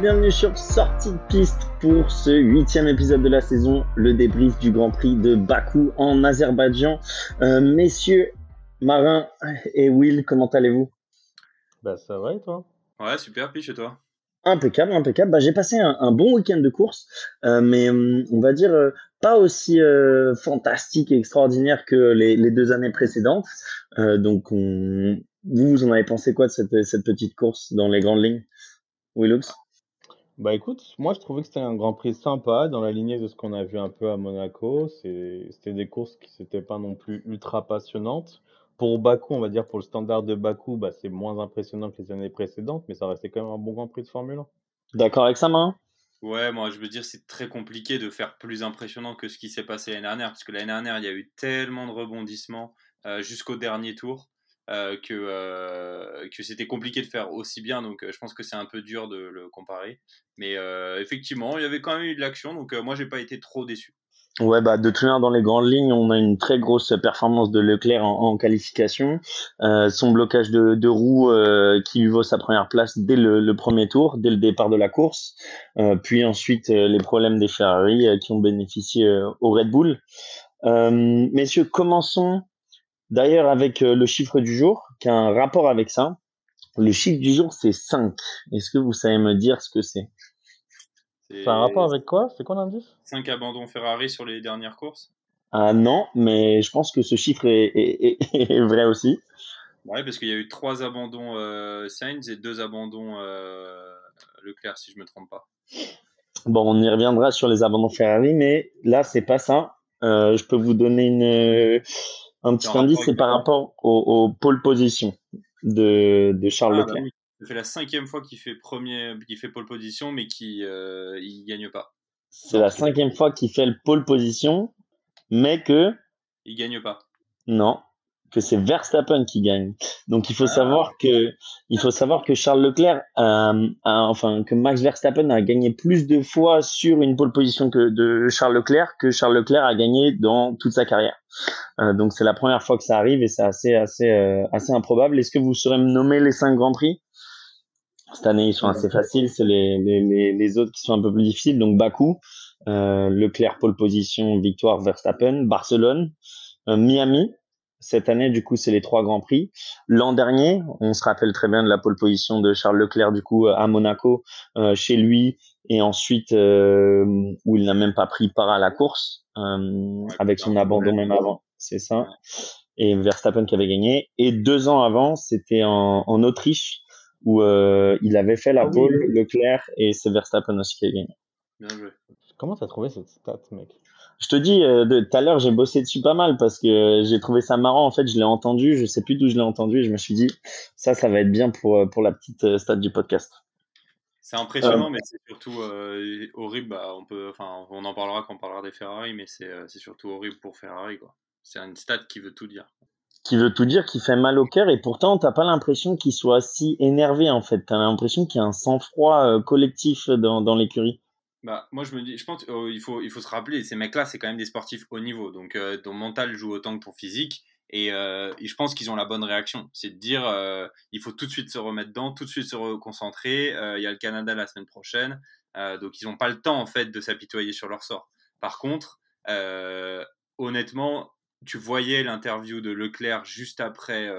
Bienvenue sur Sortie de piste pour ce huitième épisode de la saison, le débrief du Grand Prix de Bakou en Azerbaïdjan. Euh, messieurs, Marin et Will, comment allez-vous? Bah ça va et toi? Ouais, super, puis chez toi? Impeccable, impeccable. Bah, j'ai passé un, bon week-end de course, euh, mais hum, on va dire euh, pas aussi fantastique et extraordinaire que les, deux années précédentes. donc, on... vous, vous en avez pensé quoi de cette, cette petite course dans les grandes lignes? Willux Bah écoute, moi je trouvais que c'était un Grand Prix sympa dans la lignée de ce qu'on a vu un peu à Monaco. C'était des courses qui n'étaient pas non plus ultra passionnantes. Pour Bakou, on va dire pour le standard de Bakou, bah, c'est moins impressionnant que les années précédentes, mais ça restait quand même un bon Grand Prix de Formule 1. D'accord avec ça, main Ouais, moi je veux dire, c'est très compliqué de faire plus impressionnant que ce qui s'est passé l'année dernière, parce que l'année dernière, il y a eu tellement de rebondissements euh, jusqu'au dernier tour. Euh, que, euh, que c'était compliqué de faire aussi bien. Donc, euh, je pense que c'est un peu dur de le comparer. Mais effectivement, il y avait quand même eu de l'action. Donc, moi, j'ai pas été trop déçu. Ouais, bah, de toute manière, dans les grandes lignes, on a une très grosse performance de Leclerc en, qualification. son blocage de, de roue qui lui vaut sa première place dès le, premier tour, dès le départ de la course. puis ensuite, les problèmes des Ferrari qui ont bénéficié au Red Bull. messieurs, commençons D'ailleurs, avec euh, le chiffre du jour, qui a un rapport avec ça, le chiffre du jour, c'est 5. Est-ce que vous savez me dire ce que c'est? A un rapport avec quoi? C'est quoi l'indice? 5 abandons Ferrari sur les dernières courses Ah non, mais je pense que ce chiffre est, vrai aussi. Ouais, parce qu'il y a eu 3 abandons euh, Sainz et 2 abandons euh, Leclerc, si je ne me trompe pas. Bon, on y reviendra sur les abandons Ferrari, mais là, c'est pas ça. Euh, je peux vous donner une un petit indice, c'est par rapport au, pole position de, de Charles ah, Leclerc. Ça fait la cinquième fois qu'il fait premier, qu'il fait pole position, mais qui euh, il gagne pas. C'est la cinquième fois qu'il fait le pole position, mais que il gagne pas. Non, que c'est Verstappen qui gagne. Donc il faut ah. savoir que il faut savoir que Charles Leclerc a, enfin que Max Verstappen a gagné plus de fois sur une pole position que de Charles Leclerc que Charles Leclerc a gagné dans toute sa carrière. Euh, donc c'est la première fois que ça arrive et c'est assez assez euh, assez improbable. Est-ce que vous saurez me nommer les cinq grands prix? Cette année ils sont assez faciles, c'est les, les, les, autres qui sont un peu plus difficiles. Donc Bakou, euh, Leclerc pole position, victoire Verstappen, Barcelone, euh, Miami, cette année, du coup, c'est les trois grands prix. L'an dernier, on se rappelle très bien de la pole position de Charles Leclerc, du coup, à Monaco, euh, chez lui, et ensuite euh, où il n'a même pas pris part à la course euh, avec son abandon même avant. C'est ça. Et Verstappen qui avait gagné. Et deux ans avant, c'était en, en, Autriche où il avait fait la ah pole, Leclerc, et c'est Verstappen aussi qui a gagné. Bien joué. Comment t'as trouvé cette stat, mec? Je te dis, euh, tout à l'heure, j'ai bossé dessus pas mal parce que j'ai trouvé ça marrant. En fait, je l'ai entendu, je sais plus d'où je l'ai entendu et je me suis dit, ça, ça va être bien pour, euh, pour la petite euh, stade du podcast. C'est impressionnant, mais c'est surtout horrible. Bah, on, peut, enfin, on en parlera quand on parlera des Ferrari, mais c'est surtout horrible pour Ferrari. C'est une stat qui veut tout dire. Qui veut tout dire, qui fait mal au cœur, et pourtant, t'as pas l'impression qu'il soit si énervé, en fait. T'as l'impression qu'il y a un sang-froid collectif dans, dans l'écurie. Bah, moi, je me dis, je pense qu'il oh, faut, il faut se rappeler, ces mecs-là, c'est quand même des sportifs haut niveau. Donc, euh, ton mental joue autant que ton physique. Et, euh, je pense qu'ils ont la bonne réaction. C'est de dire, euh, il faut tout de suite se remettre dedans, tout de suite se reconcentrer. Il y a le Canada la semaine prochaine. donc, ils n'ont pas le temps, en fait, de s'apitoyer sur leur sort. Par contre, honnêtement, tu voyais l'interview de Leclerc juste après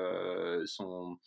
son,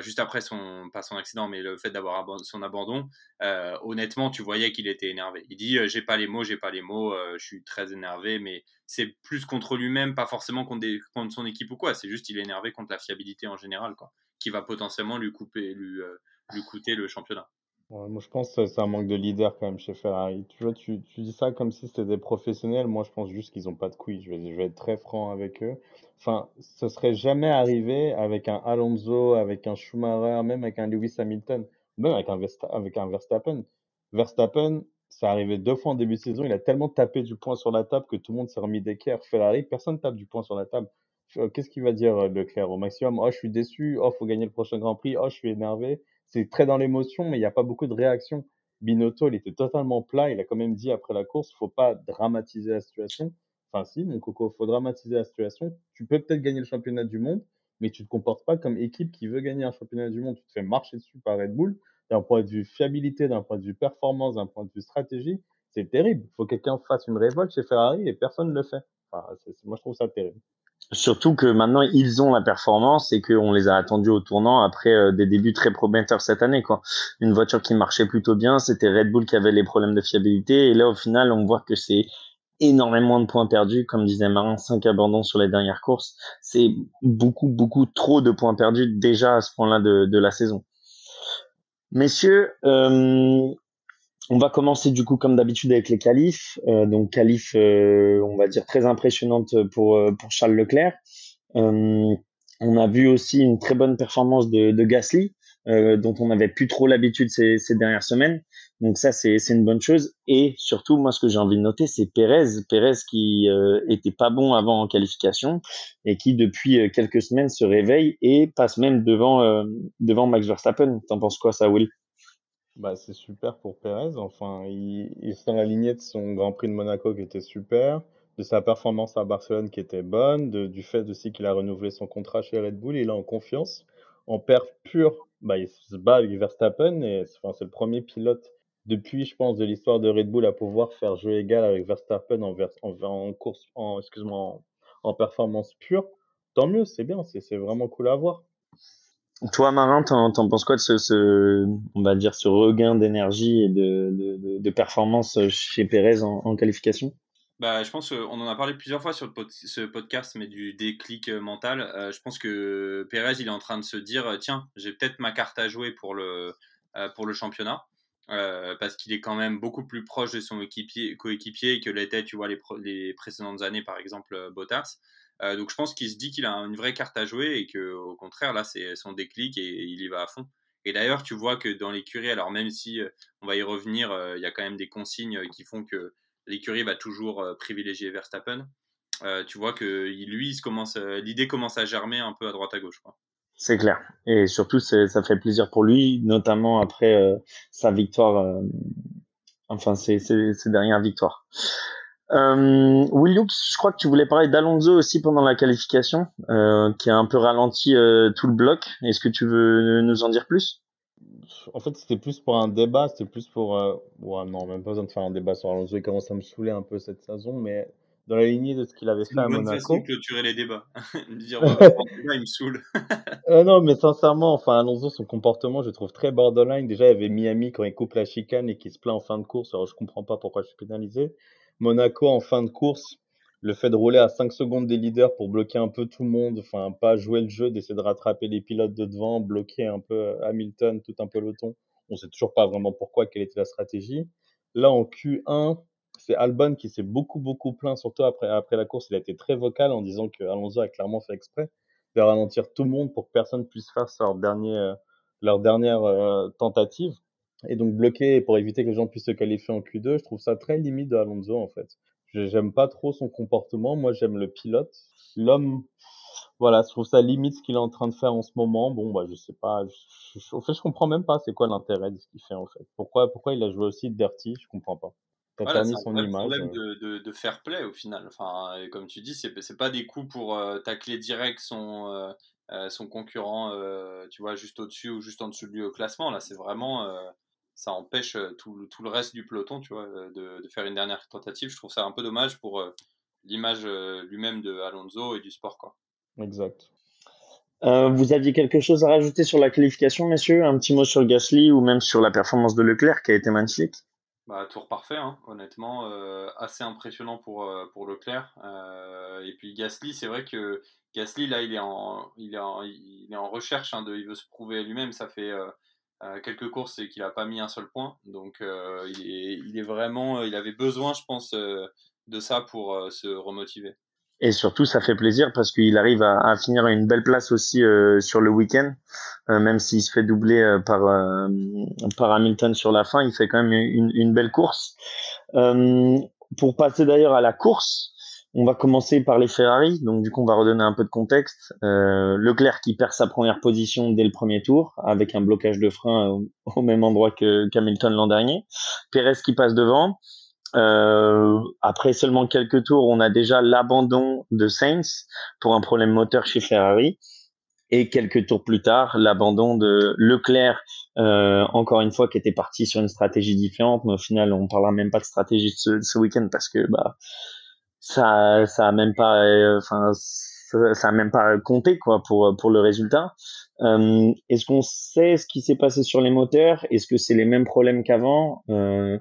juste après son, pas son accident, mais le fait d'avoir son abandon, euh, honnêtement, tu voyais qu'il était énervé. Il dit, euh, j'ai pas les mots, j'ai pas les mots, je suis très énervé, mais c'est plus contre lui-même, pas forcément contre, son équipe ou quoi. C'est juste, il est énervé contre la fiabilité en général, quoi, qui va potentiellement lui couper, lui coûter le championnat moi, je pense que c'est un manque de leader quand même chez Ferrari. Tu vois, tu, tu dis ça comme si c'était des professionnels. Moi, je pense juste qu'ils n'ont pas de couilles. Je vais, être très franc avec eux. Enfin, ce serait jamais arrivé avec un Alonso, avec un Schumacher, même avec un Lewis Hamilton, même avec un, Verstappen. Verstappen, ça arrivé deux fois en début de saison. Il a tellement tapé du poing sur la table que tout le monde s'est remis d'équerre. Ferrari, personne tape du poing sur la table. Qu'est-ce qu'il va dire Leclerc au maximum? Oh, je suis déçu. Oh, faut gagner le prochain Grand Prix. Oh, je suis énervé c'est très dans l'émotion, mais il n'y a pas beaucoup de réaction. Binotto, il était totalement plat. Il a quand même dit après la course, faut pas dramatiser la situation. Enfin, si, mon coco, faut dramatiser la situation. Tu peux peut-être gagner le championnat du monde, mais tu te comportes pas comme équipe qui veut gagner un championnat du monde. Tu te fais marcher dessus par Red Bull. d'un point de vue fiabilité, d'un point de vue performance, d'un point de vue stratégie, c'est terrible. Il faut que quelqu'un fasse une révolte chez Ferrari et personne ne le fait. Moi, je trouve ça terrible. Surtout que maintenant ils ont la performance et qu'on les a attendus au tournant après euh, des débuts très prometteurs cette année. Quoi. Une voiture qui marchait plutôt bien, c'était Red Bull qui avait les problèmes de fiabilité et là au final on voit que c'est énormément de points perdus, comme disait Marin, 5 abandons sur les dernières courses. C'est beaucoup, beaucoup trop de points perdus déjà à ce point-là de, de la saison. Messieurs, euh, on va commencer du coup comme d'habitude avec les qualifs. Euh, donc qualif, euh, on va dire très impressionnante pour euh, pour Charles Leclerc. On a vu aussi une très bonne performance de, de Gasly, dont on n'avait plus trop l'habitude ces, ces, dernières semaines. Donc ça c'est c'est une bonne chose. Et surtout moi ce que j'ai envie de noter c'est Pérez, Pérez qui était pas bon avant en qualification et qui depuis quelques semaines se réveille et passe même devant devant Max Verstappen. T'en penses quoi ça Will? Bah, c'est super pour Perez. Enfin, il, il est dans la lignée de son Grand Prix de Monaco qui était super, de sa performance à Barcelone qui était bonne, de, du fait aussi qu'il a renouvelé son contrat chez Red Bull. Il est en confiance. En perf pur, bah, il se bat avec Verstappen et enfin, c'est le premier pilote depuis, je pense, de l'histoire de Red Bull à pouvoir faire jeu égal avec Verstappen en, en, en course, en, excuse-moi, en performance pure. Tant mieux, c'est bien, c'est vraiment cool à voir. Toi, Marin, t'en, penses quoi de ce, on va dire, ce regain d'énergie et de, de, performance chez Pérez en, qualification? Bah, je pense qu'on en a parlé plusieurs fois sur ce podcast, mais du déclic euh, mental. Euh, je pense que Pérez, il est en train de se dire, euh, tiens, j'ai peut-être ma carte à jouer pour le, pour le championnat. Euh, parce qu'il est quand même beaucoup plus proche de son équipier, coéquipier que l'était, tu vois, les, les, précédentes années, par exemple, Bottas. Euh, donc je pense qu'il se dit qu'il a une vraie carte à jouer et que au contraire là c'est son déclic et il y va à fond. Et d'ailleurs tu vois que dans l'écurie, alors même si euh, on va y revenir, euh, il y a quand même des consignes qui font que l'écurie va toujours privilégier Verstappen. tu vois que lui, commence, l'idée commence à germer un peu à droite à gauche. C'est clair. Et surtout, ça fait plaisir pour lui, notamment après sa victoire, enfin ses, ses, dernières victoires. Euh, Williams, je crois que tu voulais parler d'Alonso aussi pendant la qualification, euh, qui a un peu ralenti euh, tout le bloc. Est-ce que tu veux nous en dire plus? En fait, c'était plus pour un débat, c'était plus pour... Euh... Ouais, non, même pas besoin de faire un débat sur Alonso, il commence à me saouler un peu cette saison, mais dans la lignée de ce qu'il avait fait à Monaco. C'est une clôturer les débats. dire, il me saoule. euh, non, mais sincèrement, enfin, Alonso, son comportement, je trouve très borderline. Déjà, il y avait Miami quand il coupe la chicane et qui se plaint en fin de course. Alors, je comprends pas pourquoi je suis pénalisé. Monaco en fin de course, le fait de rouler à 5 secondes des leaders pour bloquer un peu tout le monde, enfin pas jouer le jeu, d'essayer de rattraper les pilotes de devant, bloquer un peu Hamilton, tout un peloton. On sait toujours pas vraiment pourquoi, quelle était la stratégie. Là en Q1, c'est Albon qui s'est beaucoup beaucoup plaint, surtout après après la course, il a été très vocal en disant que Alonso a clairement fait exprès de ralentir tout le monde pour que personne puisse faire leur leur dernière euh, tentative et donc bloquer pour éviter que les gens puissent se qualifier en Q2, je trouve ça très limite de Alonso en fait. J'aime pas trop son comportement, moi j'aime le pilote. L'homme, voilà, je trouve ça limite ce qu'il est en train de faire en ce moment. Bon, bah je sais pas, je, en fait je comprends même pas c'est quoi l'intérêt de ce qu'il fait en fait. Pourquoi, pourquoi il a joué aussi dirty, je comprends pas. Voilà, c'est un problème euh. de, de, de, fair play au final. Enfin, comme tu dis, c'est c'est pas des coups pour euh, tacler direct son euh, euh son concurrent, euh, tu vois, juste au-dessus ou juste en dessous de lui au classement. Là, c'est vraiment ça empêche euh, tout, tout, le reste du peloton, tu vois, euh, de, de, faire une dernière tentative. Je trouve ça un peu dommage pour euh, l'image lui-même de Alonso et du sport, quoi. Exact. Euh, vous aviez quelque chose à rajouter sur la qualification, messieurs? Un petit mot sur Gasly ou même sur la performance de Leclerc qui a été magnifique? Bah, tour parfait, hein, honnêtement, euh, assez impressionnant pour, pour Leclerc. Euh, et puis Gasly, c'est vrai que Gasly, là, il est en, il est en, il est en recherche, hein, de, il veut se prouver lui-même. Ça fait quelques courses et qu'il n'a pas mis un seul point. Donc euh, il est, vraiment, il avait besoin, je pense, euh, de ça pour se remotiver. Et surtout, ça fait plaisir parce qu'il arrive à, finir une belle place aussi euh, sur le week-end, euh, même s'il se fait doubler euh, par par Hamilton sur la fin, il fait quand même une belle course. pour passer d'ailleurs à la course, on va commencer par les Ferrari, donc du coup on va redonner un peu de contexte. Euh, Leclerc qui perd sa première position dès le premier tour avec un blocage de frein au, même endroit que qu'Hamilton l'an dernier. Perez qui passe devant. Euh, après seulement quelques tours, on a déjà l'abandon de Sainz pour un problème moteur chez Ferrari. Et quelques tours plus tard, l'abandon de Leclerc, euh, encore une fois, qui était parti sur une stratégie différente, mais au final, on parlera même pas de stratégie ce, ce week-end parce que bah ça, ça a même pas, euh, enfin, ça, a même pas compté quoi pour pour le résultat. Euh, Est-ce qu'on sait ce qui s'est passé sur les moteurs? Est-ce que c'est les mêmes problèmes qu'avant? Euh,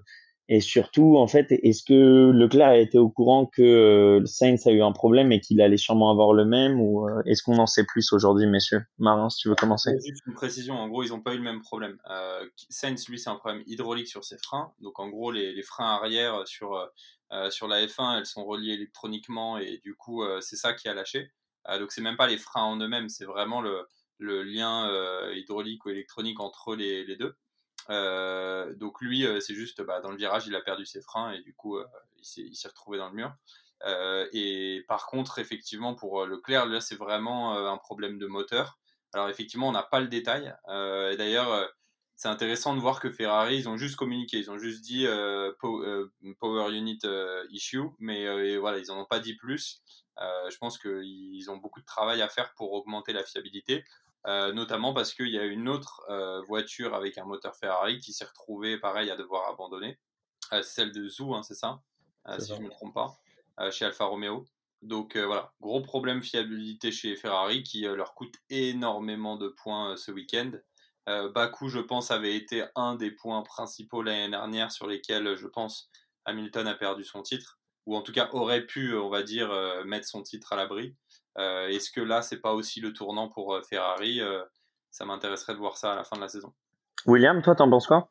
et surtout, en fait, est-ce que Leclerc a été au courant que Sainz a eu un problème et qu'il allait sûrement avoir le même ou est-ce qu'on en sait plus aujourd'hui, messieurs? Marin, si tu veux commencer. Juste une précision, en gros, ils n'ont pas eu le même problème. Sainz, lui, c'est un problème hydraulique sur ses freins. Donc, en gros, les, freins arrière sur, sur la F1, elles sont reliées électroniquement et du coup, c'est ça qui a lâché. donc, c'est même pas les freins en eux-mêmes, c'est vraiment le, lien hydraulique ou électronique entre les, deux. Euh, donc lui, euh, c'est juste bah, dans le virage, il a perdu ses freins et du coup, euh, il s'est retrouvé dans le mur. et par contre, effectivement, pour Leclerc, là, c'est vraiment un problème de moteur. Alors effectivement, on n'a pas le détail. D'ailleurs, c'est intéressant de voir que Ferrari, ils ont juste communiqué, ils ont juste dit Power Unit issue, mais voilà, ils n'en ont pas dit plus. je pense qu'ils ont beaucoup de travail à faire pour augmenter la fiabilité. Euh, notamment parce qu'il y a une autre euh, voiture avec un moteur Ferrari qui s'est retrouvée, pareil, à devoir abandonner. Euh, celle de Zou, hein, c'est ça, si je ne me trompe pas, chez Alfa Romeo. Donc voilà, gros problème fiabilité chez Ferrari qui leur coûte énormément de points ce week-end. Baku, je pense, avait été un des points principaux l'année dernière sur lesquels, je pense, Hamilton a perdu son titre, ou en tout cas aurait pu, on va dire, mettre son titre à l'abri. Euh, est-ce que là, c'est pas aussi le tournant pour euh, Ferrari euh, Ça m'intéresserait de voir ça à la fin de la saison. William, toi, t'en penses quoi?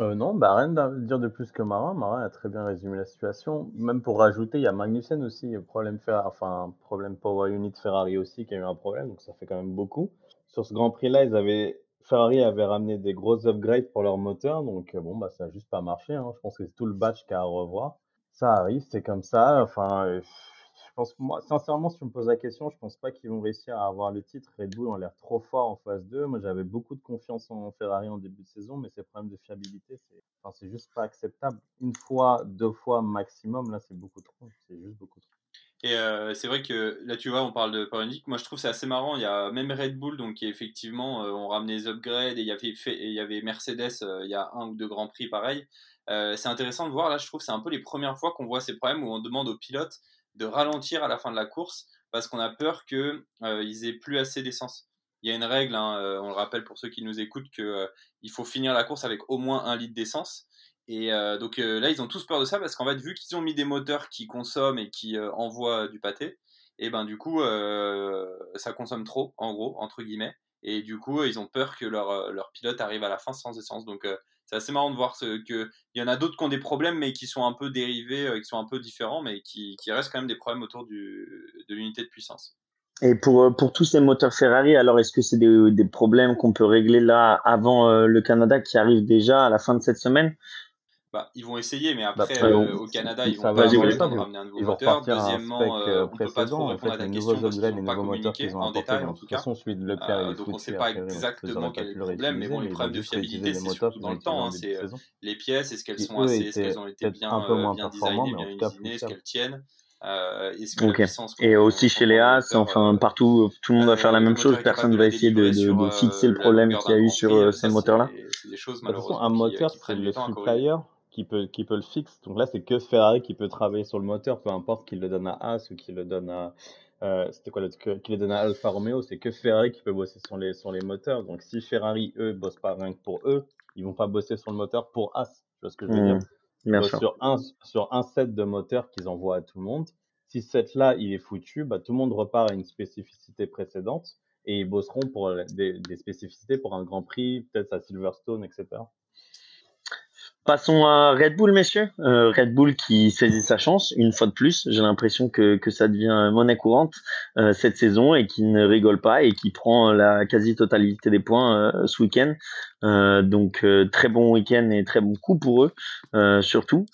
Euh, non, bah rien à dire de plus que Marin. Marin a très bien résumé la situation. Même pour rajouter, il y a Magnussen aussi, problème Ferrari, enfin problème Power Unit Ferrari aussi qui a eu un problème, donc ça fait quand même beaucoup. Sur ce Grand Prix-là, ils avaient Ferrari avait ramené des gros upgrades pour leur moteur, donc bon bah ça a juste pas marché. Hein. Je pense que c'est tout le batch qui a à revoir. Ça arrive, c'est comme ça. Enfin, je pense, moi, sincèrement, si tu me poses la question, je pense pas qu'ils vont réussir à avoir le titre. Red Bull ont l'air trop fort en phase 2. Moi, j'avais beaucoup de confiance en Ferrari en début de saison, mais ces problèmes de fiabilité, c'est enfin, juste pas acceptable. Une fois, deux fois maximum, là, c'est beaucoup trop. C'est juste beaucoup trop. Et euh, c'est vrai que là, tu vois, on parle de Power Moi, je trouve c'est assez marrant. Il y a même Red Bull, donc qui effectivement euh, ont des upgrades et il y avait, il Mercedes. Euh, il y a un ou deux grands prix pareil. c'est intéressant de voir. Là, je trouve c'est un peu les premières fois qu'on voit ces problèmes où on demande aux pilotes de ralentir à la fin de la course parce qu'on a peur qu'ils euh, aient plus assez d'essence. Il y a une règle, hein, euh, on le rappelle pour ceux qui nous écoutent, qu'il euh, faut finir la course avec au moins un litre d'essence. Et donc là, ils ont tous peur de ça parce qu'en fait, vu qu'ils ont mis des moteurs qui consomment et qui envoient du pâté, et ben du coup, ça consomme trop, en gros, entre guillemets. Et du coup, ils ont peur que leur, leur pilote arrive à la fin sans essence. Donc c'est assez marrant de voir qu'il y en a d'autres qui ont des problèmes, mais qui sont un peu dérivés, euh, qui sont un peu différents, mais qui, qui restent quand même des problèmes autour de l'unité de puissance. Et pour, euh, pour tous ces moteurs Ferrari, alors est-ce que c'est des, problèmes qu'on peut régler là avant euh, le Canada qui arrive déjà à la fin de cette semaine? Bah, ils vont essayer, mais après, euh, au Canada, ils vont pas avoir le temps de ramener un nouveau moteur. Deuxièmement, euh, on peut pas trop répondre à ta question parce qu'ils n'ont pas communiqué en détail, en tout cas. Euh, donc on ne sait pas exactement quel est le problème, mais bon, les problèmes de fiabilité, c'est surtout dans le temps. Hein, c'est les pièces, est-ce qu'elles sont assez, est-ce qu'elles ont été bien, bien designées, bien usinées, est-ce qu'elles tiennent euh, okay. Et aussi chez les As, enfin partout, tout le monde va faire la même chose. Personne ne va essayer de, de, de fixer le problème qu'il y a eu sur ces moteurs-là. Un moteur, c'est le supplier qui peut, qui peut le fixer. Donc là, c'est que Ferrari qui peut travailler sur le moteur, peu importe qu'il le donne à As ou qu'il le donne à. Euh, c'était quoi Qu'il le donne à Alfa Romeo, c'est que Ferrari qui peut bosser sur les, sur les moteurs. Donc si Ferrari, eux, bossent pas rien que pour eux, ils vont pas bosser sur le moteur pour As. Tu vois ce que je veux mmh, dire Sur un, sur un set de moteurs qu'ils envoient à tout le monde, si ce set-là, il est foutu, bah, tout le monde repart à une spécificité précédente et ils bosseront pour des, des spécificités pour un Grand Prix, peut-être à Silverstone, etc. Passons à Red Bull, messieurs. Euh, Red Bull qui saisit sa chance une fois de plus. J'ai l'impression que, ça devient monnaie courante euh, cette saison et qui ne rigole pas et qui prend la quasi-totalité des points euh, ce week-end. donc très bon week-end et très bon coup pour eux, surtout.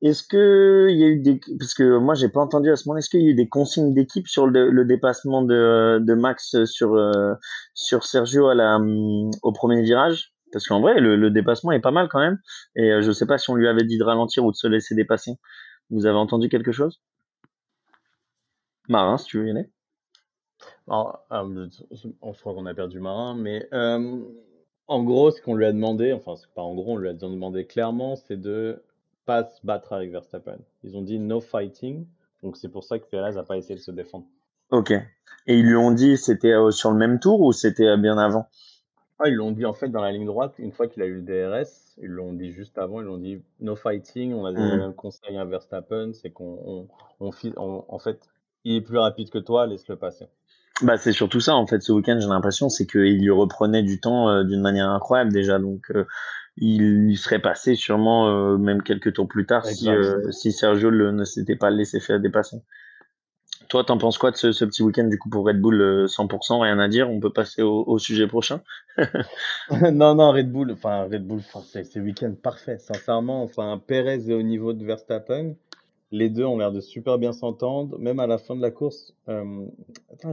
Est-ce que il y a eu des parce que moi j'ai pas entendu à ce moment est-ce qu'il y a eu des consignes d'équipe sur le, dépassement de, Max sur Sergio la au premier virage? Parce qu'en vrai, le, dépassement est pas mal quand même. Et euh, je sais pas si on lui avait dit de ralentir ou de se laisser dépasser. Vous avez entendu quelque chose? Marin, si tu veux y aller. Alors, euh, je crois qu'on a perdu Marin, mais euh, en gros, ce qu'on lui a demandé, enfin, c'est pas en gros, on lui a demandé clairement, c'est de pas se battre avec Verstappen. Ils ont dit no fighting, donc c'est pour ça que Perez a pas essayé de se défendre. Ok. Et ils lui ont dit c'était sur le même tour ou c'était bien avant? Ah, Ils l'ont dit en fait dans la ligne droite, une fois qu'il a eu le DRS, ils l'ont dit juste avant, ils l'ont dit no fighting, on a donné le même conseil à Verstappen, c'est qu'on on, on, en fait, il est plus rapide que toi, laisse-le passer. Bah, c'est surtout ça, en fait, ce week-end, j'ai l'impression, c'est qu'il lui reprenait du temps euh, d'une manière incroyable déjà. Donc, euh, il, serait passé sûrement euh, même quelques tours plus tard si, si Sergio le, ne s'était pas laissé faire dépasser. Toi, t'en penses quoi de ce, petit week-end du coup pour Red Bull 100% Rien à dire On peut passer au, sujet prochain Non, non, Red Bull, enfin, Red Bull, c'est week-end parfait, sincèrement. Enfin, Perez est au niveau de Verstappen. Les deux ont l'air de super bien s'entendre, même à la fin de la course. Euh...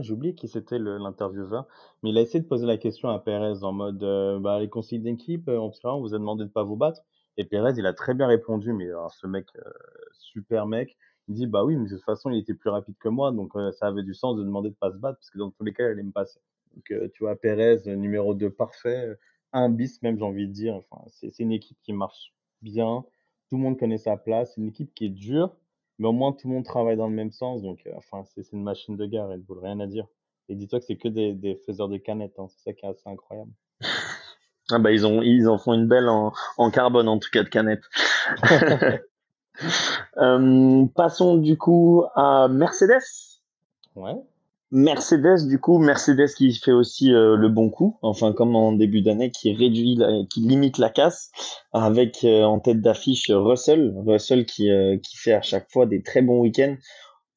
J'ai oublié qui c'était l'intervieweur, mais il a essayé de poser la question à Perez en mode euh, bah, les consignes d'équipe, euh, on vous a demandé de pas vous battre. Et Perez, il a très bien répondu, mais alors, ce mec, euh, super mec, il dit bah oui, mais de toute façon, il était plus rapide que moi, donc euh, ça avait du sens de demander de pas se battre, parce que dans tous les cas, il allait me passer. Donc tu vois, Perez, numéro 2 parfait, un bis même, j'ai envie de dire. Enfin, c'est une équipe qui marche bien, tout le monde connaît sa place, c'est une équipe qui est dure mais au moins, tout le monde travaille dans le même sens. Donc, euh, enfin, c'est une machine de guerre, Red Bull, rien à dire. Et dis-toi que c'est que des, des, faiseurs de canettes. Hein. C'est ça qui est assez incroyable. ah bah, ils, ont, ils en font une belle en, en carbone, en tout cas, de canettes. euh, passons du coup à Mercedes. Ouais. Mercedes, du coup, Mercedes qui fait aussi euh, le bon coup, enfin comme en début d'année, qui réduit, qui limite la casse, avec euh, en tête d'affiche Russell, Russell qui, euh, qui fait à chaque fois des très bons week-ends.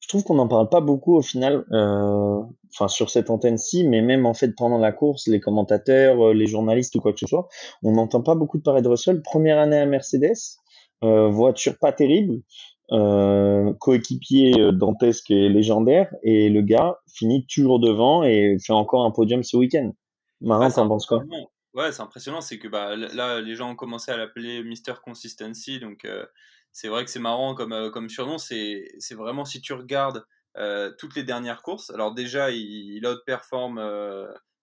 Je trouve qu'on n'en parle pas beaucoup au final, enfin sur cette antenne-ci, mais même en fait pendant la course, les commentateurs, les journalistes ou quoi que ce soit, on n'entend pas beaucoup de parler de Russell. Première année à Mercedes, voiture pas terrible, euh, coéquipier euh, dantesque et légendaire, et le gars finit toujours devant et fait encore un podium ce week-end. Marin, t'en penses quoi? Ouais, c'est impressionnant, c'est que bah, là, les gens ont commencé à l'appeler Mister Consistency, donc euh, c'est vrai que c'est marrant comme, comme surnom, c'est vraiment si tu regardes toutes les dernières courses, alors déjà, il, il outperforme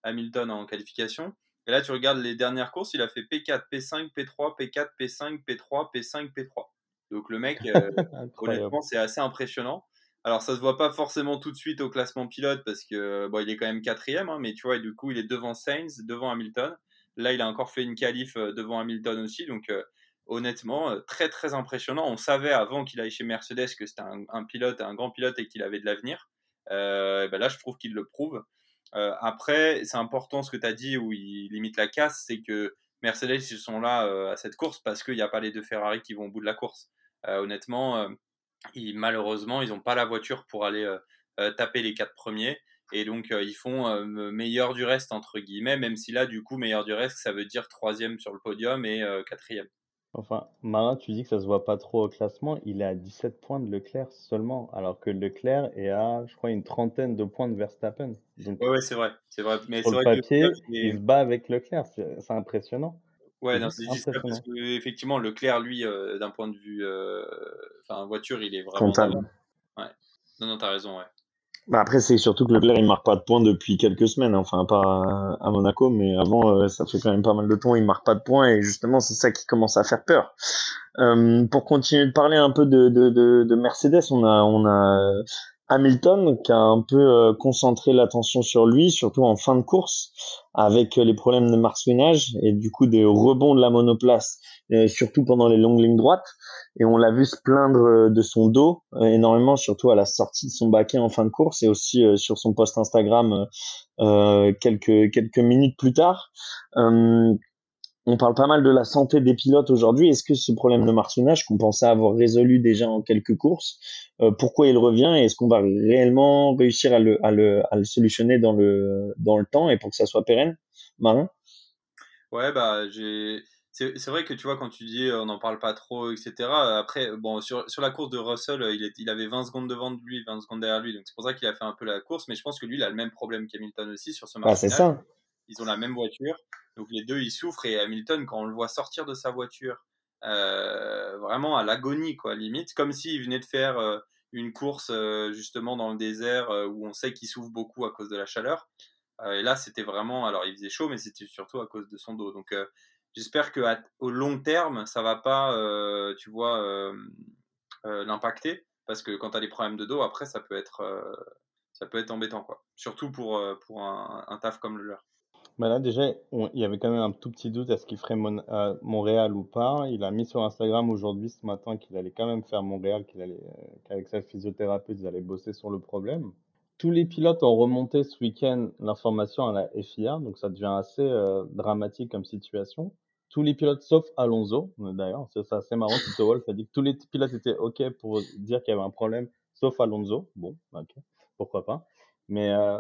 Hamilton en qualification, et là, tu regardes les dernières courses, il a fait P4, P5, P3, P4, P5, P3, P5, P3. Donc le mec, euh, honnêtement, c'est assez impressionnant. Alors ça se voit pas forcément tout de suite au classement pilote parce que bon, il est quand même quatrième, hein, mais tu vois, du coup, il est devant Sainz, devant Hamilton. Là, il a encore fait une qualif euh, devant Hamilton aussi, donc euh, honnêtement, très très impressionnant. On savait avant qu'il aille chez Mercedes que c'était un, pilote, un grand pilote et qu'il avait de l'avenir. ben là, je trouve qu'il le prouve. Après, c'est important ce que tu as dit où il limite la casse, c'est que Mercedes, ils sont là à cette course parce qu'il n'y a pas les deux Ferrari qui vont au bout de la course. Euh, honnêtement, euh, malheureusement, ils n'ont pas la voiture pour aller euh, taper les quatre premiers. Et donc, ils font meilleur du reste, entre guillemets, même si là, du coup, meilleur du reste, ça veut dire troisième sur le podium et quatrième. Enfin, Marin, tu dis que ça se voit pas trop au classement. Il est à 17 points de Leclerc seulement, alors que Leclerc est à, je crois, une trentaine de points de Verstappen. Donc, ouais, c'est vrai, c'est vrai. Mais sur le papier, il se bat avec Leclerc. C'est impressionnant. Ouais, non, c'est juste parce que effectivement, Leclerc, lui, euh, d'un point de vue, euh, enfin, voiture, il est vraiment. Ouais. Non, non, t'as raison, ouais. Bah après, c'est surtout que Leclerc, il marque pas de points depuis quelques semaines. Hein. Enfin, pas à Monaco, mais avant, euh, ça fait quand même pas mal de temps, il marque pas de points. Et justement, c'est ça qui commence à faire peur. Euh, pour continuer de parler un peu de, de, de, de Mercedes, on a, on a Hamilton qui a un peu euh, concentré l'attention sur lui, surtout en fin de course, avec les problèmes de marsouinage et du coup des rebonds de la monoplace, euh, surtout pendant les longues lignes droites. Et on l'a vu se plaindre euh, de son dos énormément, surtout à la sortie de son baquet en fin de course et aussi sur son post Instagram quelques quelques minutes plus tard on parle pas mal de la santé des pilotes aujourd'hui. Est-ce que ce problème de marsouinage qu'on pensait avoir résolu déjà en quelques courses, euh, pourquoi il revient et est-ce qu'on va réellement réussir à le, à le, à le solutionner dans le, dans le temps et pour que ça soit pérenne Marin? Ouais, bah, j'ai. C'est vrai que tu vois, quand tu dis on n'en parle pas trop, etc. Après, bon, sur, sur la course de Russell, il, est, il avait 20 secondes devant de lui, 20 secondes derrière lui. Donc c'est pour ça qu'il a fait un peu la course. Mais je pense que lui, il a le même problème qu'Hamilton aussi sur ce match. Ah, c'est ça. Ils ont la même voiture. Donc les deux, ils souffrent. Et Hamilton, quand on le voit sortir de sa voiture, euh, vraiment à l'agonie, quoi, limite, comme s'il venait de faire euh, une course justement dans le désert où on sait qu'il souffre beaucoup à cause de la chaleur. et là, c'était vraiment, alors il faisait chaud, mais c'était surtout à cause de son dos. Donc j'espère que au long terme, ça va pas, tu vois, l'impacter, parce que quand tu as des problèmes de dos, après, ça peut être, ça peut être embêtant, quoi. Surtout pour, pour un taf comme le leur. Bah là, déjà, il y avait quand même un tout petit doute à ce qu'il ferait Montréal ou pas. Il a mis sur Instagram aujourd'hui, ce matin, qu'il allait quand même faire Montréal, qu'il allait, euh, qu'avec sa physiothérapeute, ils allaient bosser sur le problème. Tous les pilotes ont remonté ce week-end l'information à la FIA, donc ça devient assez euh, dramatique comme situation. Tous les pilotes, sauf Alonso, d'ailleurs, c'est assez marrant. Tito Wolff a dit que tous les pilotes étaient OK pour dire qu'il y avait un problème, sauf Alonso. Bon, OK, pourquoi pas. Mais euh,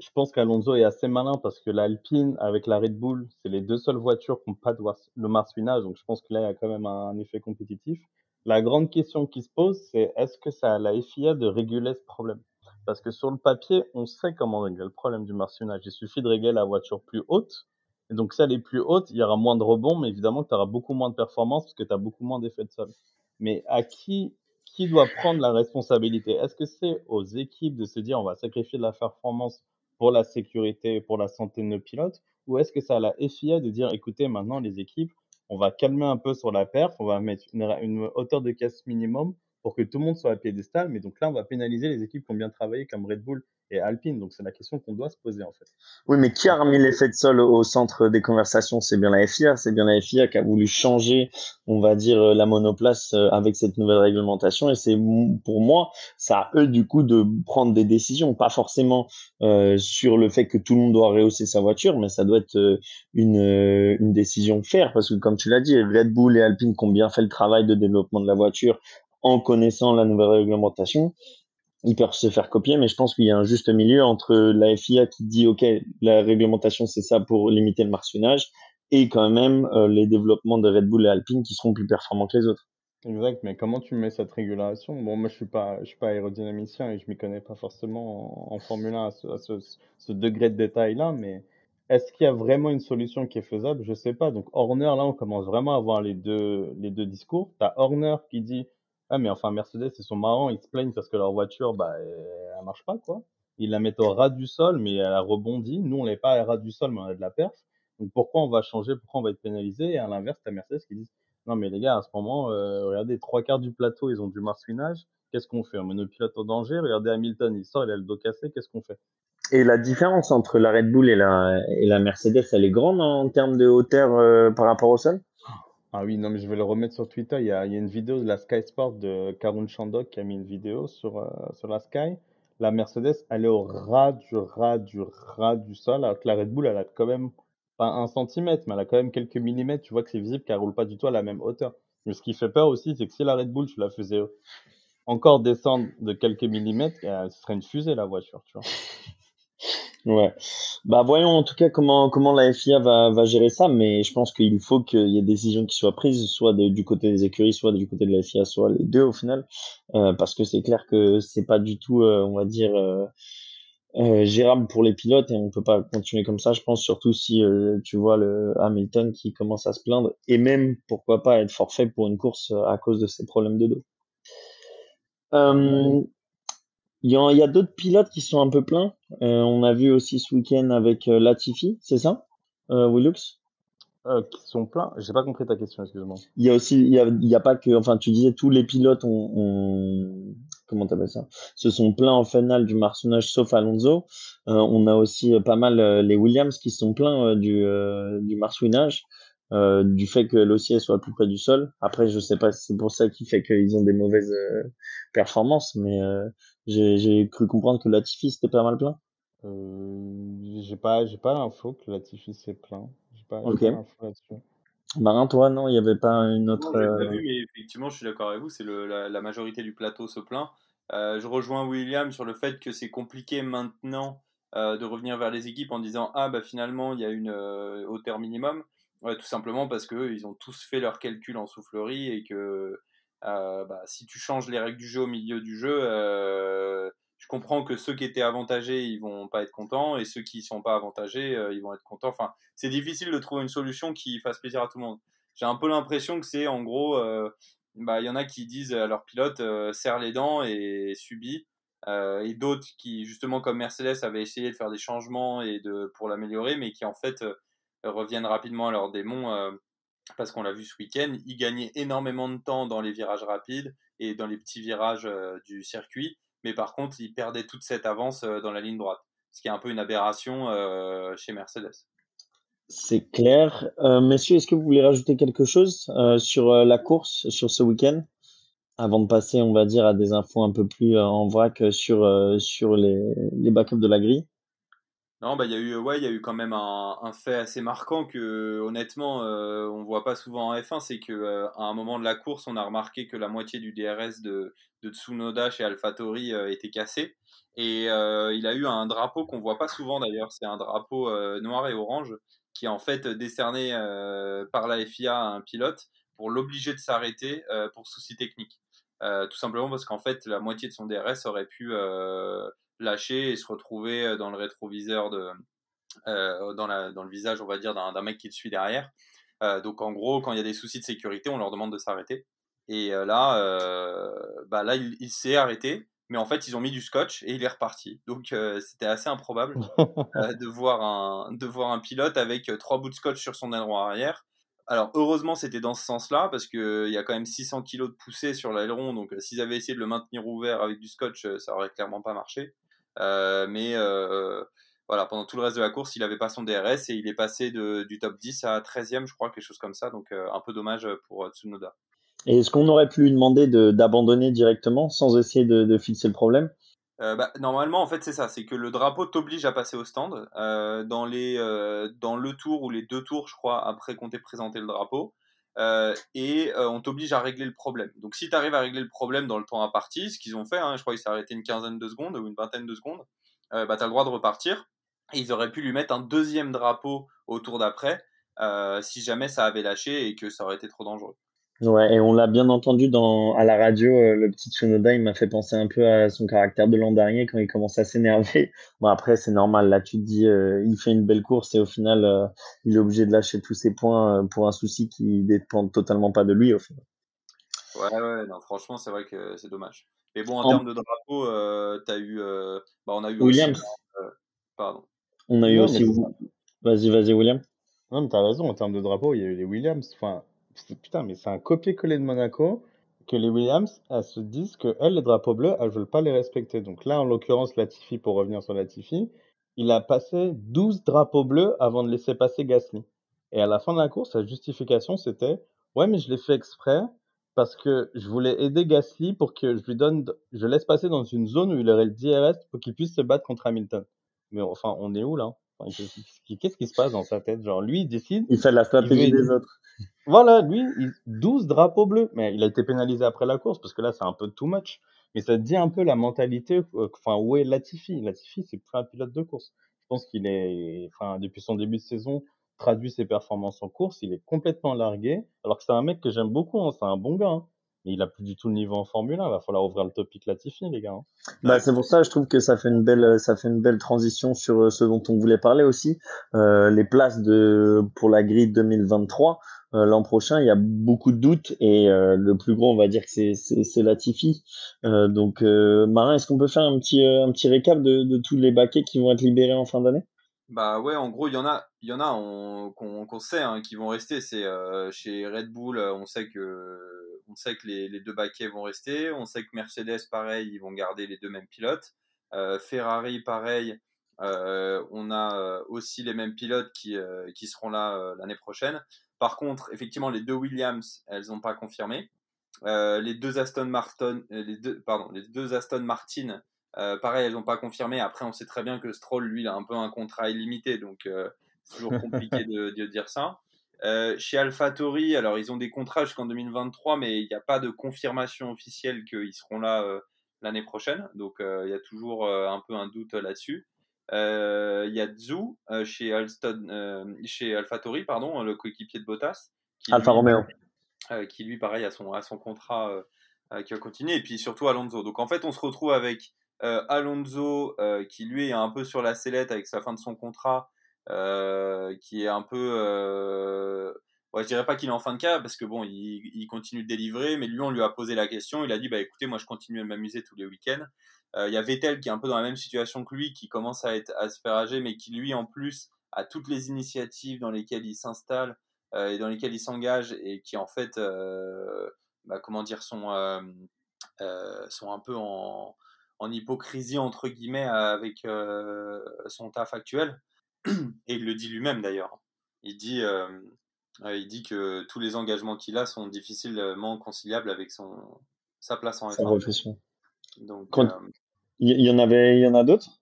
je pense qu'Alonso est assez malin parce que l'Alpine avec la Red Bull, c'est les deux seules voitures qui n'ont pas de le. Donc je pense que là, il y a quand même un, effet compétitif. La grande question qui se pose, c'est est-ce que ça a la FIA de réguler ce problème? Parce que sur le papier, on sait comment régler le problème du marsouinage. Il suffit de régler la voiture plus haute. Et donc, si elle est plus haute, il y aura moins de rebonds, mais évidemment que tu auras beaucoup moins de performance parce que tu as beaucoup moins d'effet de sol. Mais à qui qui doit prendre la responsabilité? Est-ce que c'est aux équipes de se dire on va sacrifier de la performance pour la sécurité, pour la santé de nos pilotes Ou est-ce que c'est à la FIA de dire, écoutez, maintenant les équipes, on va calmer un peu sur la perf, on va mettre une, une hauteur de casse minimum pour que tout le monde soit à piédestal. Mais donc là, on va pénaliser les équipes qui ont bien travaillé comme Red Bull et Alpine. Donc c'est la question qu'on doit se poser en fait. Oui, mais qui a remis l'effet de sol au centre des conversations? C'est bien la FIA. C'est bien la FIA qui a voulu changer, on va dire, la monoplace euh, avec cette nouvelle réglementation. Et c'est pour moi, ça à eux du coup de prendre des décisions, pas forcément euh, sur le fait que tout le monde doit rehausser sa voiture, mais ça doit être euh, une, une décision faire parce que comme tu l'as dit, Red Bull et Alpine qui ont bien fait le travail de développement de la voiture en connaissant la nouvelle réglementation ils peuvent se faire copier, mais je pense qu'il y a un juste milieu entre la FIA qui dit OK, la réglementation c'est ça pour limiter le martionnage, et quand même euh, les développements de Red Bull et Alpine qui seront plus performants que les autres. Exact, mais comment tu mets cette régulation? Bon, moi je suis pas, je suis pas aérodynamicien et je m'y connais pas forcément en, Formule 1 à, ce, ce, degré de détail là, mais est-ce qu'il y a vraiment une solution qui est faisable? Je sais pas. Donc Horner là, on commence vraiment à voir les deux, les deux discours. T'as Horner qui dit ah, mais enfin, Mercedes, ils sont marrants, ils se plaignent parce que leur voiture, bah, elle marche pas, quoi. Ils la mettent au ras du sol, mais elle a rebondi. Nous, on n'est pas au ras du sol, mais on a de la perf. Donc, pourquoi on va changer? Pourquoi on va être pénalisé? Et à l'inverse, t'as Mercedes qui disent Non, mais les gars, à ce moment, euh, regardez, trois quarts du plateau, ils ont du marsouinage. Qu'est-ce qu'on fait? Nos pilotes en danger. Regardez Hamilton, il sort, il a le dos cassé. Qu'est-ce qu'on fait Et la différence entre la Red Bull et la, et la Mercedes, elle est grande en termes de hauteur euh, par rapport au sol? Ah oui, non, mais je vais le remettre sur Twitter. Il y a, une vidéo de la Sky Sport de Karun Chandok qui a mis une vidéo sur, euh, sur la Sky. La Mercedes, elle est au ras du ras du ras du sol, alors que la Red Bull, elle a quand même pas un centimètre, mais elle a quand même quelques millimètres. Tu vois que c'est visible qu'elle roule pas du tout à la même hauteur. Mais ce qui fait peur aussi, c'est que si la Red Bull, tu la faisais encore descendre de quelques millimètres, ce serait une fusée la voiture, tu vois. Ouais. Bah voyons en tout cas comment comment la FIA va, va gérer ça, mais je pense qu'il faut qu'il y ait des décisions qui soient prises, soit du côté des écuries, soit du côté de la FIA, soit les deux au final, euh, parce que c'est clair que c'est pas du tout, euh, on va dire, euh, gérable pour les pilotes et on peut pas continuer comme ça. Je pense surtout si tu vois le Hamilton qui commence à se plaindre et même pourquoi pas être forfait pour une course à cause de ses problèmes de dos. Il y a, y a d'autres pilotes qui sont un peu pleins. Euh, on a vu aussi ce week-end avec euh, Latifi, c'est ça, euh, Willux euh, Qui sont pleins J'ai pas compris ta question, excuse-moi. Il y a aussi, il y a, il y a pas que, enfin, tu disais tous les pilotes ont, ont comment t'appelles ça? Se sont pleins en finale du marçonnage, sauf Alonso. Euh, on a aussi pas mal les Williams qui sont pleins du du marsouinage. Euh, du fait que l'OCS soit plus près du sol. Après, je sais pas si c'est pour ça qui fait qu'ils ont des mauvaises performances, mais j'ai cru comprendre que Latifi c'était pas mal plein. Euh, j'ai pas, j'ai pas l'info que Latifi c'est plein. J'ai pas, pas l'info là-dessus. Marin, toi, non, il n'y avait pas une autre. Non, pas euh, vu, mais effectivement, je suis d'accord avec vous, c'est la, la, majorité du plateau se plaint. Euh, je rejoins William sur le fait que c'est compliqué maintenant euh, de revenir vers les équipes en disant Ah, bah finalement, il y a une euh, hauteur minimum. Ouais, tout simplement parce qu'ils ont tous fait leurs calculs en soufflerie et que euh, bah, si tu changes les règles du jeu au milieu du jeu, euh, je comprends que ceux qui étaient avantagés, ils vont pas être contents, et ceux qui sont pas avantagés, euh, ils vont être contents. Enfin, c'est difficile de trouver une solution qui fasse plaisir à tout le monde. J'ai un peu l'impression que c'est en gros, bah, il y en a qui disent à leur pilote serre les dents et subit. et d'autres qui, justement, comme Mercedes, avaient essayé de faire des changements et de, pour l'améliorer, mais qui en fait reviennent rapidement à leur démon parce qu'on l'a vu ce week-end, ils gagnaient énormément de temps dans les virages rapides et dans les petits virages du circuit, mais par contre, ils perdaient toute cette avance dans la ligne droite, ce qui est un peu une aberration chez Mercedes. C'est clair. Euh, messieurs, est-ce que vous voulez rajouter quelque chose euh, sur euh, la course, sur ce week-end, avant de passer, on va dire, à des infos un peu plus en vrac sur, sur les, les backups de la grille non, bah il y a eu, ouais, il y a eu quand même un, fait assez marquant que, honnêtement, euh, on voit pas souvent en F1, c'est que à un moment de la course, on a remarqué que la moitié du DRS de, Tsunoda chez AlphaTauri était cassé, et il a eu un drapeau qu'on voit pas souvent d'ailleurs, c'est un drapeau noir et orange qui est en fait décerné euh, par la FIA à un pilote pour l'obliger de s'arrêter euh, pour souci technique. Euh, tout simplement parce qu'en fait, la moitié de son DRS aurait pu lâcher et se retrouver dans le rétroviseur de, dans, la, dans, le visage, on va dire, d'un mec qui le suit derrière. donc en gros, quand il y a des soucis de sécurité, on leur demande de s'arrêter. Et là, bah là, il, il s'est arrêté mais en fait ils ont mis du scotch et il est reparti. Donc euh, c'était assez improbable euh, de, voir un, de voir un pilote avec euh, trois bouts de scotch sur son aileron arrière. Alors heureusement c'était dans ce sens-là parce qu'il y a quand même 600 kg de poussée sur l'aileron, donc s'ils avaient essayé de le maintenir ouvert avec du scotch, ça aurait clairement pas marché. Mais voilà, pendant tout le reste de la course, il n'avait pas son DRS et il est passé de, du top 10 à 13e, je crois, quelque chose comme ça. Donc un peu dommage pour Tsunoda. Et est-ce qu'on aurait pu lui demander d'abandonner directement sans essayer de, de fixer le problème? Euh, bah, normalement, en fait, c'est ça, c'est que le drapeau t'oblige à passer au stand euh, dans, les, euh, dans le tour ou les deux tours, je crois, après qu'on t'ait présenté le drapeau, euh, et euh, on t'oblige à régler le problème. Donc, si tu arrives à régler le problème dans le temps imparti, ce qu'ils ont fait, hein, je crois qu'ils s'est arrêté une quinzaine de secondes ou une vingtaine de secondes, bah, tu as le droit de repartir. Et ils auraient pu lui mettre un deuxième drapeau au tour d'après, si jamais ça avait lâché et que ça aurait été trop dangereux. Ouais, et on l'a bien entendu dans, à la radio, euh, le petit Tsunoda, il m'a fait penser un peu à son caractère de l'an dernier quand il commence à s'énerver. Bon, après, c'est normal, là, tu te dis, euh, il fait une belle course et au final, euh, il est obligé de lâcher tous ses points pour un souci qui dépend totalement pas de lui, au final. Ouais, ouais, non, franchement, c'est vrai que c'est dommage. Mais bon, en, termes de drapeau, t'as eu, bah, on a eu Williams. pardon. On a eu aussi. Vas-y, vas-y, William. Non, mais t'as raison, en termes de drapeau, il y a eu les Williams. Enfin, putain, mais c'est un copier-coller de Monaco que les Williams, elles se disent que elles, les drapeaux bleus, elles veulent pas les respecter. Donc là, en l'occurrence, Latifi, pour revenir sur Latifi, il a passé 12 drapeaux bleus avant de laisser passer Gasly. Et à la fin de la course, sa justification, c'était Ouais, mais je l'ai fait exprès parce que je voulais aider Gasly pour que je lui donne, je laisse passer dans une zone où il aurait le DRS pour qu'il puisse se battre contre Hamilton. Mais enfin, on est où là? Qu'est-ce qui se passe dans sa tête? Genre, lui, il décide. Il fait la stratégie des autres. Voilà, lui, 12 drapeaux bleus. Mais il a été pénalisé après la course parce que là, c'est un peu too much. Mais ça dit un peu la mentalité. Euh, enfin, où est Latifi? Latifi, c'est plus un pilote de course. Je pense qu'il est, enfin, depuis son début de saison, traduit ses performances en course. Il est complètement largué. Alors que c'est un mec que j'aime beaucoup. Hein, c'est un bon gars. Hein il a plus du tout le niveau en Formule 1. Il va falloir ouvrir le topic Latifi, les gars. Hein. Bah, c'est pour ça, je trouve que ça fait une belle, ça fait une belle transition sur euh, ce dont on voulait parler aussi. Euh, les places de, pour la grille 2023. Euh, l'an prochain, il y a beaucoup de doutes et euh, le plus gros, on va dire que c'est, c'est, c'est Latifi. Euh, donc, Marin, est-ce qu'on peut faire un petit, un petit récap de, de tous les baquets qui vont être libérés en fin d'année? Bah ouais, en gros, il y en a, il y en a qu'on sait hein, qui vont rester. C'est chez Red Bull, on sait que on sait que les, deux baquets vont rester. On sait que Mercedes, pareil, ils vont garder les deux mêmes pilotes. Euh, Ferrari, pareil, euh, on a euh, aussi les mêmes pilotes qui, qui seront là l'année prochaine. Par contre, effectivement, les deux Williams, elles n'ont pas confirmé. les deux Aston Martin, les deux, pardon, les deux Aston Martin, pareil, elles n'ont pas confirmé. Après, on sait très bien que Stroll, lui, il a un peu un contrat illimité, donc toujours compliqué de, de, dire ça. Euh, chez AlphaTauri, alors ils ont des contrats jusqu'en 2023, mais il n'y a pas de confirmation officielle qu'ils seront là euh, l'année prochaine. Donc euh, il y a toujours un peu un doute là-dessus. Il y a Zhu chez, Alston, chez AlphaTauri, pardon, le coéquipier de Bottas. Alfa Romeo. qui lui, pareil, a son, a son contrat qui va continuer. Et puis surtout Alonso. Donc en fait, on se retrouve avec Alonso qui lui est un peu sur la sellette avec sa fin de son contrat. Euh, qui est un peu euh, ouais, je dirais pas qu'il est en fin de cas parce que bon, il, continue de délivrer, mais lui, on lui a posé la question. Il a dit, bah écoutez, moi, je continue à m'amuser tous les week-ends. Euh, il y a Vettel qui est un peu dans la même situation que lui, qui commence à, être, à se faire âgé, mais qui lui, en plus, a toutes les initiatives dans lesquelles il s'installe et dans lesquelles il s'engage et qui, en fait, bah, comment dire, sont, sont un peu en, en, hypocrisie, entre guillemets, avec son taf actuel. Et il le dit lui-même, d'ailleurs. Il dit il dit que tous les engagements qu'il a sont difficilement conciliables avec son, sa place en F1. Donc, il y, en avait, il y en a d'autres?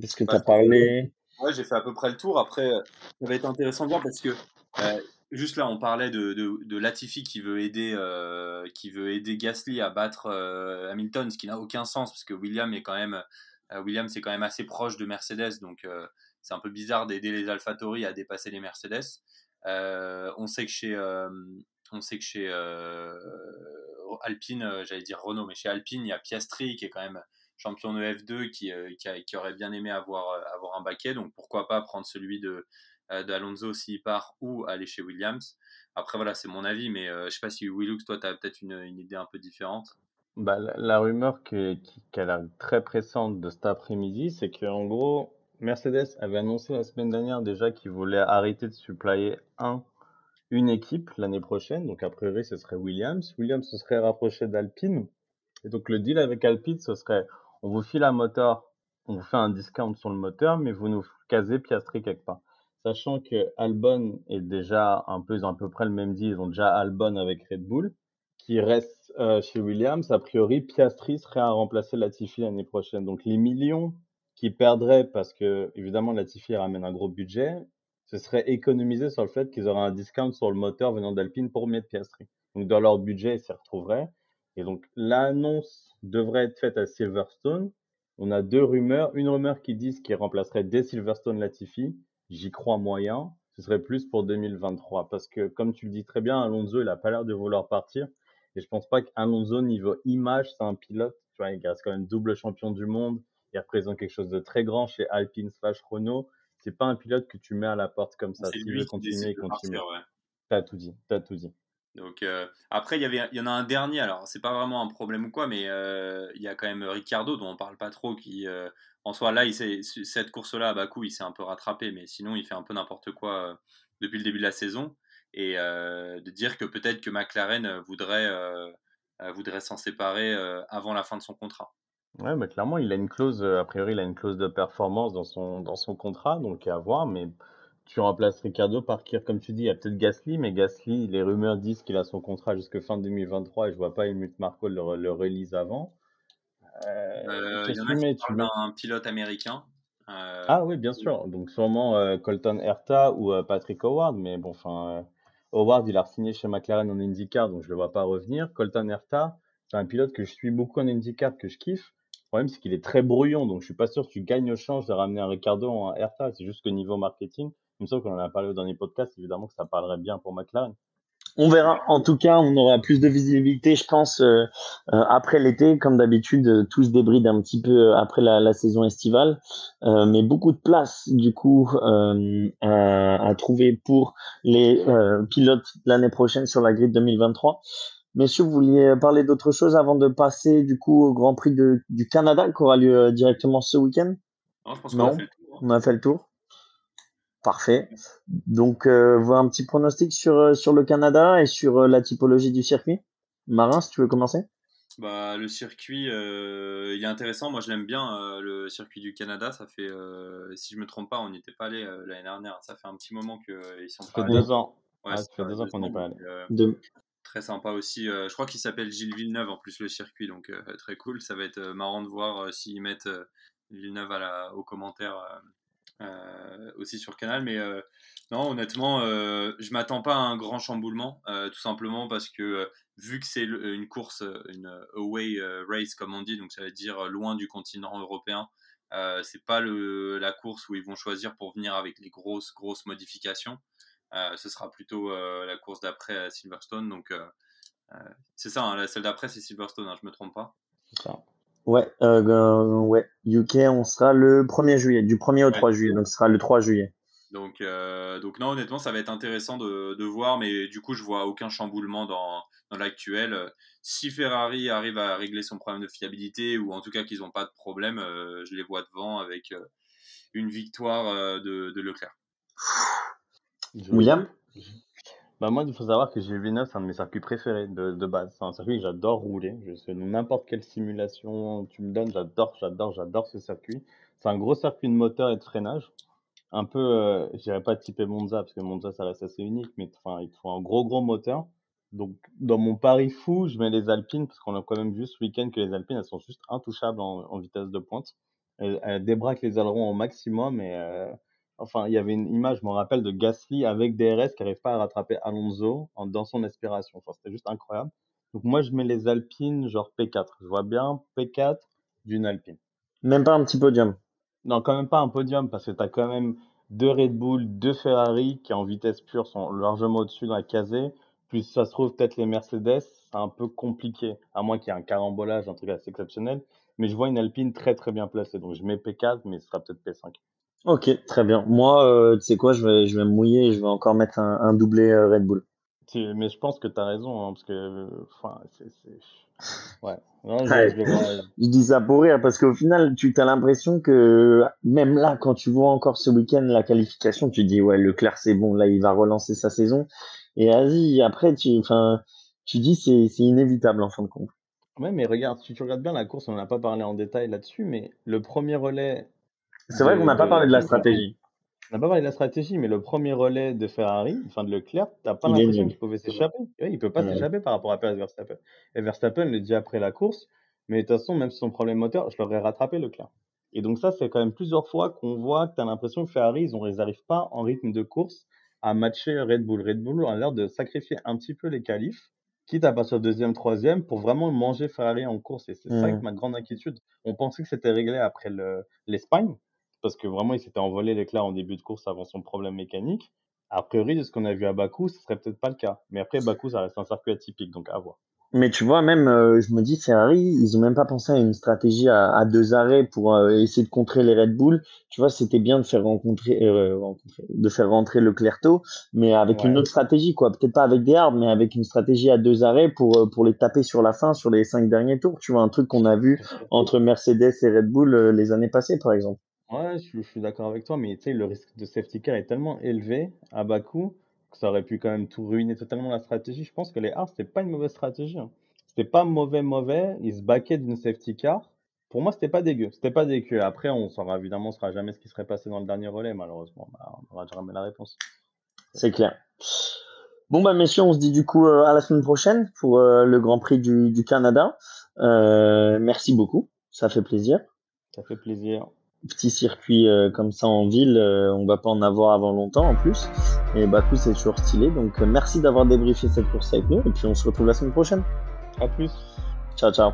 Parce que tu as parlé. Ouais, j'ai fait à peu près le tour. Après, ça va être intéressant de voir parce que euh, juste là, on parlait de, de, de Latifi qui veut aider, euh, qui veut aider Gasly à battre euh, Hamilton, ce qui n'a aucun sens parce que William est quand même, William c'est quand même assez proche de Mercedes, donc c'est un peu bizarre d'aider les AlphaTauri à dépasser les Mercedes. on sait que chez, on sait que chez Alpine, j'allais dire Renault, mais chez Alpine, il y a Piastri qui est quand même champion de F2 qui, euh, qui, aurait bien aimé avoir, euh, avoir un baquet. Donc pourquoi pas prendre celui de, euh, d'Alonso s'il part ou aller chez Williams. Après, voilà, c'est mon avis, mais je je sais pas si Willux, toi, tu as peut-être une, idée un peu différente. Bah, la, rumeur qui, qui, a l'air très pressante de cet après-midi, c'est qu'en gros, Mercedes avait annoncé la semaine dernière déjà qu'il voulait arrêter de supplier un, une équipe l'année prochaine. Donc, a priori, ce serait Williams. Williams se serait rapproché d'Alpine. Et donc, le deal avec Alpine, ce serait on vous file un moteur, on vous fait un discount sur le moteur, mais vous nous casez Piastri quelque part. Sachant que Albon est déjà un peu, ils ont à peu près le même deal, ils ont déjà Albon avec Red Bull, qui reste euh, chez Williams. A priori, Piastri serait à remplacer Latifi l'année prochaine. Donc les millions qu'ils perdraient, parce que évidemment Latifi ramène un gros budget, ce serait économisé sur le fait qu'ils auraient un discount sur le moteur venant d'Alpine pour mettre Piastri. Donc dans leur budget, ils s'y retrouveraient. Et donc l'annonce devrait être faite à Silverstone. On a deux rumeurs. Une rumeur qui dit qu'il remplacerait dès Silverstone Latifi. J'y crois moyen. Ce serait plus pour 2023. Parce que, comme tu le dis très bien, Alonso, il a pas l'air de vouloir partir. Et je pense pas qu'Alonso, niveau image, c'est un pilote. Tu vois, il reste quand même double champion du monde. Il représente quelque chose de très grand chez Alpine slash Renault. C'est pas un pilote que tu mets à la porte comme ça. S'il veut continuer, il continue. Ouais. T'as tout dit. T'as tout dit. Donc euh, après, il y avait, il y en a un dernier. Alors c'est pas vraiment un problème ou quoi, mais euh, il y a quand même Ricardo dont on parle pas trop, qui euh, en soi là, il cette course-là à Bakou, il s'est un peu rattrapé, mais sinon il fait un peu n'importe quoi depuis le début de la saison. Et de dire que peut-être que McLaren voudrait voudrait s'en séparer avant la fin de son contrat. Ouais, mais clairement, il a une clause, a priori, il a une clause de performance dans son, dans son contrat, donc à voir, mais tu remplaces Ricardo par qui, comme tu dis, il y a peut-être Gasly, mais Gasly, les rumeurs disent qu'il a son contrat jusqu'à fin 2023 et je vois pas Helmut Marko le, le release avant. Euh, euh il y en a qui un pilote américain. Euh, ah oui, bien sûr. Donc sûrement euh, Colton Herta ou Patrick Howard, mais bon, enfin, Howard, il a signé chez McLaren en IndyCar, donc je le vois pas revenir. Colton Herta, c'est un pilote que je suis beaucoup en IndyCar, que je kiffe. Problème, c'est qu'il est très brouillon, donc je suis pas sûr que tu gagnes au change de ramener un Ricardo en Herta. C'est juste que niveau marketing, il me semble qu'on en a parlé au dernier podcast, évidemment que ça parlerait bien pour McLaren. On verra. En tout cas, on aura plus de visibilité, je pense, euh, euh, après l'été. Comme d'habitude, euh, tout se débride un petit peu après la, saison estivale, mais beaucoup de place du coup à, à, trouver pour les pilotes l'année prochaine sur la grille 2023. Messieurs, vous vouliez parler d'autre chose avant de passer du coup au Grand Prix de, du Canada qui aura lieu directement ce week-end? Non, je pense qu'on a fait le tour. On a fait le tour. Parfait. Donc, euh, voir un petit pronostic sur, euh, sur le Canada et sur euh, la typologie du circuit. Marin, si tu veux commencer bah, Le circuit, il est intéressant. Moi, je l'aime bien, le circuit du Canada. Ça fait, si je me trompe pas, on n'y était pas allé l'année dernière. Ça fait un petit moment qu'ils sont pas allés. deux ans. Ouais, ça fait deux ans qu'on n'est pas allé. Très sympa aussi. je crois qu'il s'appelle Gilles Villeneuve en plus le circuit, donc très cool. Ça va être marrant de voir s'ils mettent Villeneuve à la, aux commentaires euh, aussi sur canal. Mais euh, non, honnêtement, euh, je m'attends pas à un grand chamboulement, tout simplement parce que vu que c'est une course, une away race comme on dit, donc ça veut dire loin du continent européen, euh, c'est pas la course où ils vont choisir pour venir avec les grosses grosses modifications. Euh, ce sera plutôt la course d'après à Silverstone. Donc c'est ça, hein, celle d'après c'est Silverstone, hein, je me trompe pas. C'est ça. Ouais, euh, ouais, UK, on sera le 1er juillet, du 1er au 3 juillet, donc ce sera le 3 juillet. Donc, donc non, honnêtement, ça va être intéressant de, de, voir, mais du coup, je vois aucun chamboulement dans, dans l'actuel. Si Ferrari arrive à régler son problème de fiabilité, ou en tout cas qu'ils n'ont pas de problème, je les vois devant avec une victoire de, de Leclerc. William bah moi, il faut savoir que G9, c'est un de mes circuits préférés de, de base. C'est un circuit que j'adore rouler. Je sais n'importe quelle simulation tu me donnes, j'adore, j'adore, j'adore ce circuit. C'est un gros circuit de moteur et de freinage. Un peu, euh, je dirais pas typé Monza, parce que Monza, ça reste assez unique, mais enfin, il faut un gros, gros moteur. Donc, dans mon pari fou, je mets les Alpines, parce qu'on a quand même vu ce week-end que les Alpines, elles sont juste intouchables en, en vitesse de pointe. Elles, elles débraquent les ailerons au maximum et euh, Enfin, il y avait une image, je me rappelle, de Gasly avec DRS qui n'arrive pas à rattraper Alonso en, dans son aspiration. Enfin, c'était juste incroyable. Donc moi, je mets les Alpines genre P4. Je vois bien P4 d'une Alpine. Même pas un petit podium Non, quand même pas un podium parce que tu as quand même deux Red Bull, deux Ferrari qui en vitesse pure sont largement au-dessus dans la casée. Plus ça se trouve peut-être les Mercedes, c'est un peu compliqué, à moins qu'il y ait un carambolage, un truc assez exceptionnel. Mais je vois une Alpine très très bien placée. Donc je mets P4, mais ce sera peut-être P5. Ok, très bien. Moi, euh, tu sais quoi, je vais, je vais me mouiller et je vais encore mettre un, un doublé euh, Red Bull. Mais je pense que tu as raison, hein, parce que, enfin, c'est, ouais. je, dis ça pour rire parce qu'au final, tu as l'impression que même là, quand tu vois encore ce week-end la qualification, tu dis ouais, Leclerc c'est bon, là il va relancer sa saison. Et vas-y, après tu, enfin, tu dis c'est, c'est inévitable en fin de compte. Ouais, mais regarde, si tu regardes bien la course, on n'a pas parlé en détail là-dessus, mais le premier relais c'est vrai qu'on n'a pas parlé de la stratégie. On n'a pas parlé de la stratégie, mais le premier relais de Ferrari, enfin de Leclerc, t'as pas l'impression qu'il pouvait s'échapper. Il il peut pas s'échapper par rapport à Perez Verstappen. Et Verstappen le dit après la course, mais de toute façon, même si son problème moteur, je l'aurais rattrapé Leclerc. Et donc ça, c'est quand même plusieurs fois qu'on voit que tu as l'impression que Ferrari, ils n'arrivent pas en rythme de course à matcher Red Bull. Red Bull a l'air de sacrifier un petit peu les qualifs, quitte à passer au deuxième, troisième, pour vraiment manger Ferrari en course. Et c'est ça mmh. ma grande inquiétude. On pensait que c'était réglé après l'Espagne, parce que vraiment, il s'était envolé l'éclat en début de course avant son problème mécanique. A priori, de ce qu'on a vu à Bakou, ce serait peut-être pas le cas. Mais après, Bakou, ça reste un circuit atypique, donc à voir. Mais tu vois, même, euh, je me dis, Ferrari, ils ont même pas pensé à une stratégie à, deux arrêts pour euh, essayer de contrer les Red Bull. Tu vois, c'était bien de faire rencontrer, euh, de faire rentrer le tôt, mais avec une autre stratégie, quoi. Peut-être pas avec des armes, mais avec une stratégie à deux arrêts pour pour les taper sur la fin, sur les cinq derniers tours. Tu vois, un truc qu'on a vu entre Mercedes et Red Bull les années passées, par exemple. Ouais, je, suis d'accord avec toi, mais tu sais, le risque de safety car est tellement élevé à bas coût que ça aurait pu quand même tout ruiner totalement la stratégie. Je pense que les Haas, c'était pas une mauvaise stratégie. Hein. C'était pas mauvais, mauvais. Ils se baquaient d'une safety car. Pour moi, c'était pas dégueu. C'était pas dégueu. Après, on saura évidemment, on saura jamais ce qui serait passé dans le dernier relais, malheureusement. Bah, on aura jamais la réponse. C'est clair. Bon, bah, messieurs, on se dit du coup euh, à la semaine prochaine pour euh, le Grand Prix du, du Canada. Euh, merci beaucoup. Ça fait plaisir. Ça fait plaisir petit circuit euh, comme ça en ville, euh, on va pas en avoir avant longtemps en plus. Et Bakou c'est toujours stylé. Donc euh, merci d'avoir débriefé cette course avec nous et puis on se retrouve la semaine prochaine. À plus. Ciao ciao.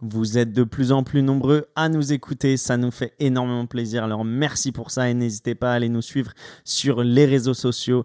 Vous êtes de plus en plus nombreux à nous écouter, ça nous fait énormément plaisir. Alors merci pour ça et n'hésitez pas à aller nous suivre sur les réseaux sociaux,